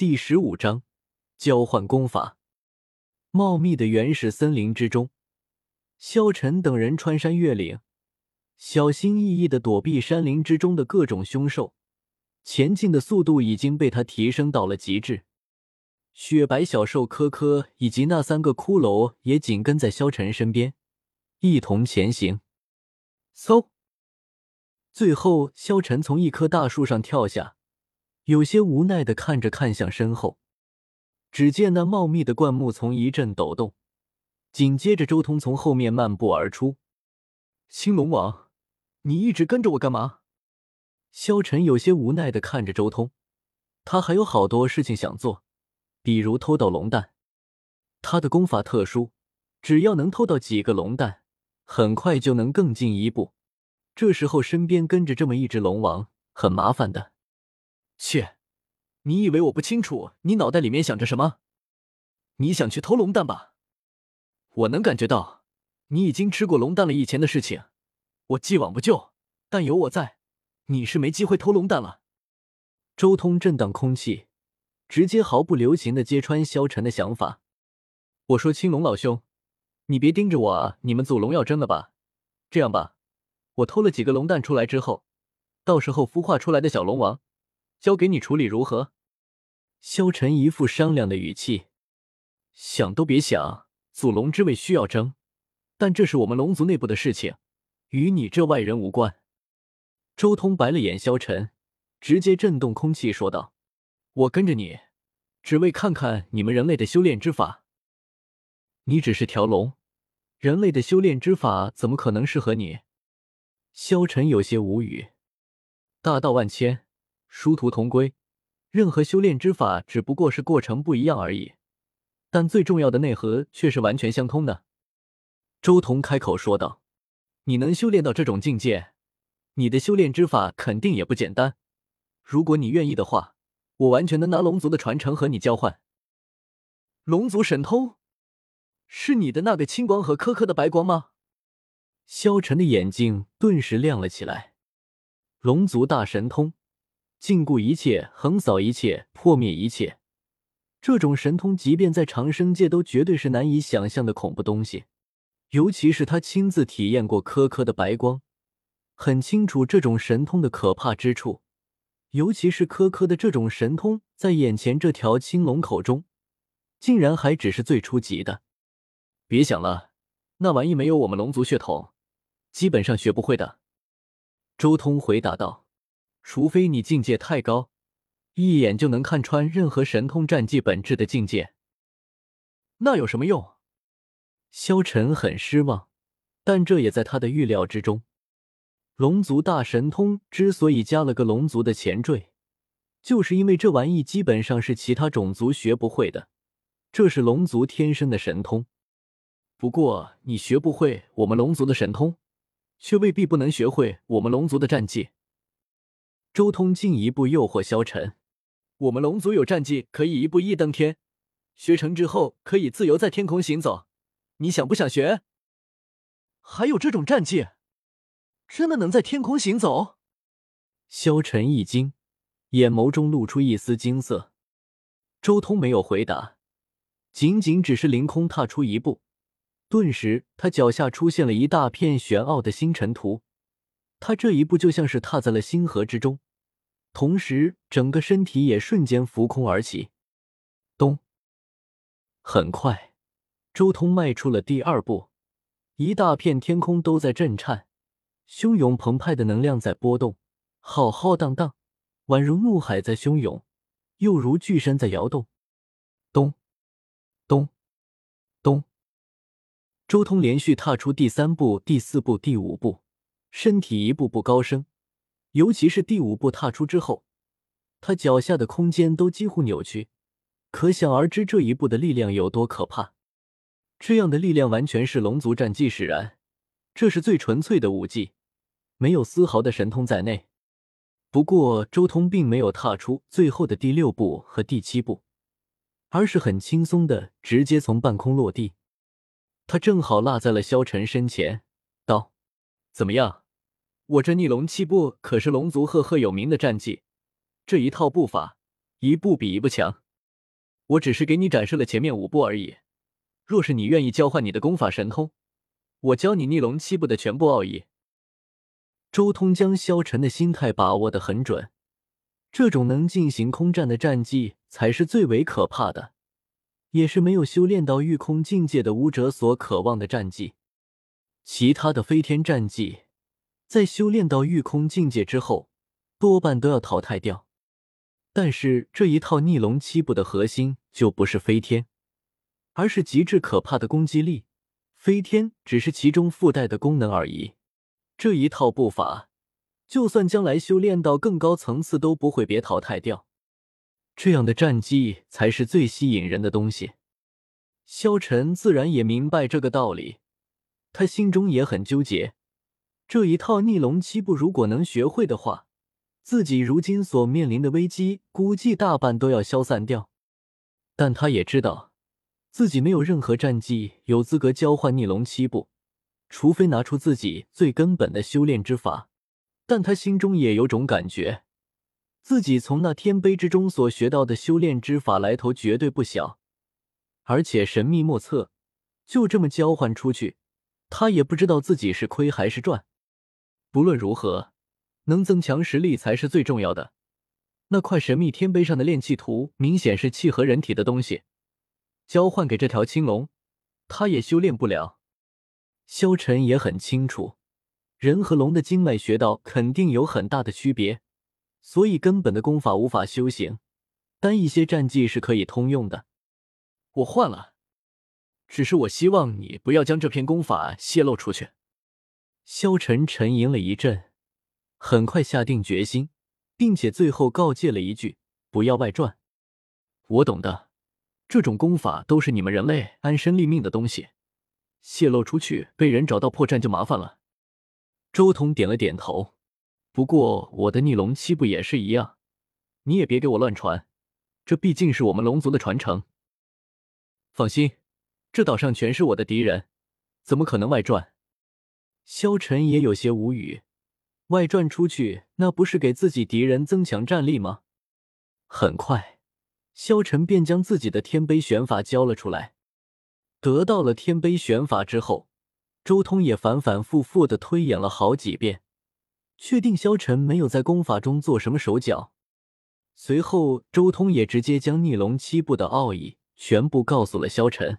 第十五章交换功法。茂密的原始森林之中，萧晨等人穿山越岭，小心翼翼的躲避山林之中的各种凶兽，前进的速度已经被他提升到了极致。雪白小兽科科以及那三个骷髅也紧跟在萧晨身边，一同前行。嗖！最后，萧晨从一棵大树上跳下，有些无奈的看着看向身后。只见那茂密的灌木丛一阵抖动，紧接着周通从后面漫步而出。青龙王，你一直跟着我干嘛？萧晨有些无奈的看着周通，他还有好多事情想做，比如偷到龙蛋。他的功法特殊，只要能偷到几个龙蛋，很快就能更进一步。这时候身边跟着这么一只龙王，很麻烦的。切，你以为我不清楚你脑袋里面想着什么？你想去偷龙蛋吧？我能感觉到你已经吃过龙蛋了。以前的事情，我既往不咎，但有我在，你是没机会偷龙蛋了。周通震荡空气，直接毫不留情的揭穿萧晨的想法。我说青龙老兄，你别盯着我啊！你们祖龙要争了吧？这样吧。我偷了几个龙蛋出来之后，到时候孵化出来的小龙王，交给你处理如何？萧晨一副商量的语气，想都别想，祖龙之位需要争，但这是我们龙族内部的事情，与你这外人无关。周通白了眼萧晨，直接震动空气说道：“我跟着你，只为看看你们人类的修炼之法。你只是条龙，人类的修炼之法怎么可能适合你？”萧晨有些无语，大道万千，殊途同归，任何修炼之法只不过是过程不一样而已，但最重要的内核却是完全相通的。周彤开口说道：“你能修炼到这种境界，你的修炼之法肯定也不简单。如果你愿意的话，我完全能拿龙族的传承和你交换。龙族神通，是你的那个青光和颗颗的白光吗？”萧晨的眼睛顿时亮了起来。龙族大神通，禁锢一切，横扫一切，破灭一切。这种神通，即便在长生界都绝对是难以想象的恐怖东西。尤其是他亲自体验过颗颗的白光，很清楚这种神通的可怕之处。尤其是颗颗的这种神通，在眼前这条青龙口中，竟然还只是最初级的。别想了，那玩意没有我们龙族血统。基本上学不会的，周通回答道：“除非你境界太高，一眼就能看穿任何神通战绩本质的境界，那有什么用？”萧晨很失望，但这也在他的预料之中。龙族大神通之所以加了个龙族的前缀，就是因为这玩意基本上是其他种族学不会的，这是龙族天生的神通。不过你学不会我们龙族的神通。却未必不能学会我们龙族的战技。周通进一步诱惑萧晨：“我们龙族有战技，可以一步一登天，学成之后可以自由在天空行走。你想不想学？还有这种战技，真的能在天空行走？”萧晨一惊，眼眸中露出一丝惊色。周通没有回答，仅仅只是凌空踏出一步。顿时，他脚下出现了一大片玄奥的星辰图，他这一步就像是踏在了星河之中，同时整个身体也瞬间浮空而起。咚！很快，周通迈出了第二步，一大片天空都在震颤，汹涌澎湃的能量在波动，浩浩荡荡，宛如怒海在汹涌，又如巨山在摇动。咚！咚！咚！周通连续踏出第三步、第四步、第五步，身体一步步高升。尤其是第五步踏出之后，他脚下的空间都几乎扭曲，可想而知这一步的力量有多可怕。这样的力量完全是龙族战技使然，这是最纯粹的武技，没有丝毫的神通在内。不过，周通并没有踏出最后的第六步和第七步，而是很轻松的直接从半空落地。他正好落在了萧晨身前，道：“怎么样？我这逆龙七步可是龙族赫赫有名的战技，这一套步法，一步比一步强。”我只是给你展示了前面五步而已。若是你愿意交换你的功法神通，我教你逆龙七步的全部奥义。周通将萧晨的心态把握的很准，这种能进行空战的战绩才是最为可怕的，也是没有修炼到御空境界的武者所渴望的战绩。其他的飞天战绩，在修炼到御空境界之后，多半都要淘汰掉。但是这一套逆龙七步的核心就不是飞天，而是极致可怕的攻击力。飞天只是其中附带的功能而已。这一套步法，就算将来修炼到更高层次都不会别淘汰掉。这样的战绩才是最吸引人的东西。萧晨自然也明白这个道理，他心中也很纠结。这一套逆龙七步如果能学会的话，自己如今所面临的危机估计大半都要消散掉。但他也知道。自己没有任何战绩有资格交换逆龙七步，除非拿出自己最根本的修炼之法。但他心中也有种感觉，自己从那天碑之中所学到的修炼之法来头绝对不小，而且神秘莫测。就这么交换出去，他也不知道自己是亏还是赚。不论如何，能增强实力才是最重要的。那块神秘天碑上的炼气图，明显是契合人体的东西。交换给这条青龙，他也修炼不了。萧晨也很清楚，人和龙的经脉穴道肯定有很大的区别，所以根本的功法无法修行，但一些战技是可以通用的。我换了，只是我希望你不要将这篇功法泄露出去。萧晨沉吟了一阵，很快下定决心，并且最后告诫了一句：“不要外传。”我懂的。这种功法都是你们人类安身立命的东西，泄露出去被人找到破绽就麻烦了。周通点了点头。不过我的逆龙七步也是一样，你也别给我乱传，这毕竟是我们龙族的传承。放心，这岛上全是我的敌人，怎么可能外传？萧晨也有些无语，外传出去那不是给自己敌人增强战力吗？很快。萧晨便将自己的天碑玄法交了出来。得到了天碑玄法之后，周通也反反复复的推演了好几遍，确定萧晨没有在功法中做什么手脚。随后，周通也直接将逆龙七步的奥义全部告诉了萧晨。